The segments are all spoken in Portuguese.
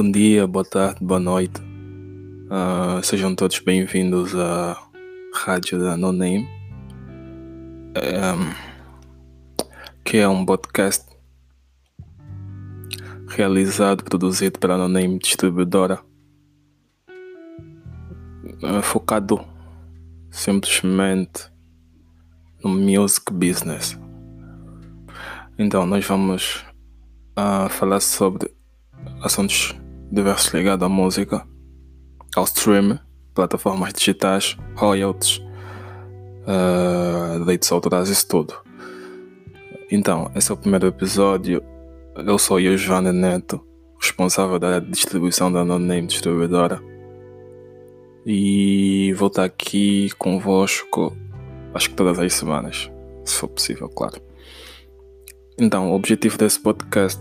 Bom dia, boa tarde, boa noite. Uh, sejam todos bem-vindos à Rádio da No Name, um, que é um podcast realizado, produzido pela No Name Distribuidora, uh, focado simplesmente no music business. Então, nós vamos uh, falar sobre assuntos diversos ligados à música, ao stream, plataformas digitais, royalties, uh, direitos autorais, isso tudo. Então, esse é o primeiro episódio. Eu sou o Joana Neto, responsável da distribuição da No Name Distribuidora. E vou estar aqui convosco, acho que todas as semanas, se for possível, claro. Então, o objetivo desse podcast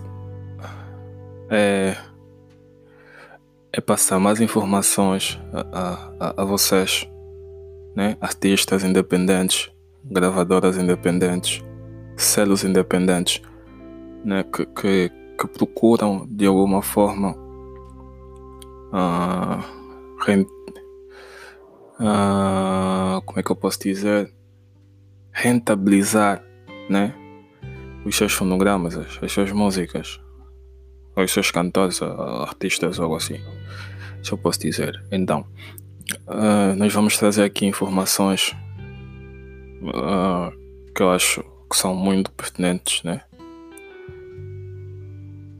é, é passar mais informações a, a, a vocês, né? artistas independentes, gravadoras independentes, selos independentes, né? que, que, que procuram de alguma forma uh, uh, como é que eu posso dizer rentabilizar né? os seus fonogramas, as, as suas músicas os seus cantores, artistas, algo assim. Se eu posso dizer. Então, uh, nós vamos trazer aqui informações uh, que eu acho que são muito pertinentes, né?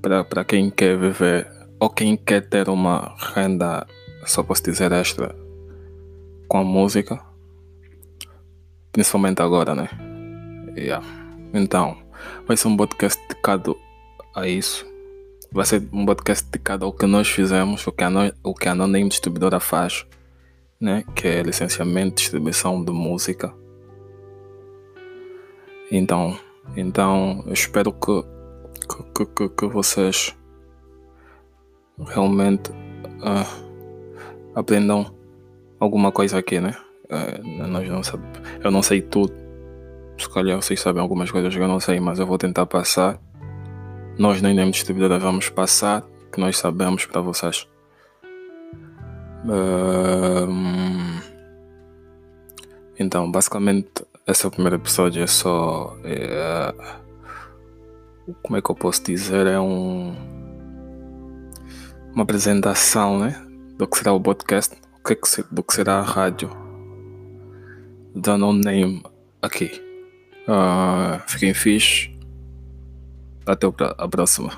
Para quem quer viver ou quem quer ter uma renda, só posso dizer extra, com a música, principalmente agora, né? Yeah. Então, vai ser um podcast dedicado a isso vai ser um podcast dedicado ao que nós fizemos, o que a, no, o que a Anonymous Distribuidora faz, né? que é licenciamento, distribuição de música. Então, então eu espero que, que, que, que vocês realmente uh, aprendam alguma coisa aqui, né? Uh, nós não sabe, eu não sei tudo. Se calhar vocês sabem algumas coisas que eu não sei, mas eu vou tentar passar nós nem nem distribuidora vamos passar, que nós sabemos para vocês. então, basicamente, esse é o primeiro episódio. É só. É, como é que eu posso dizer? É um. Uma apresentação, né? Do que será o podcast, do que, do que será a rádio. Da No Name aqui. Uh, fiquem fixe. Até a próxima.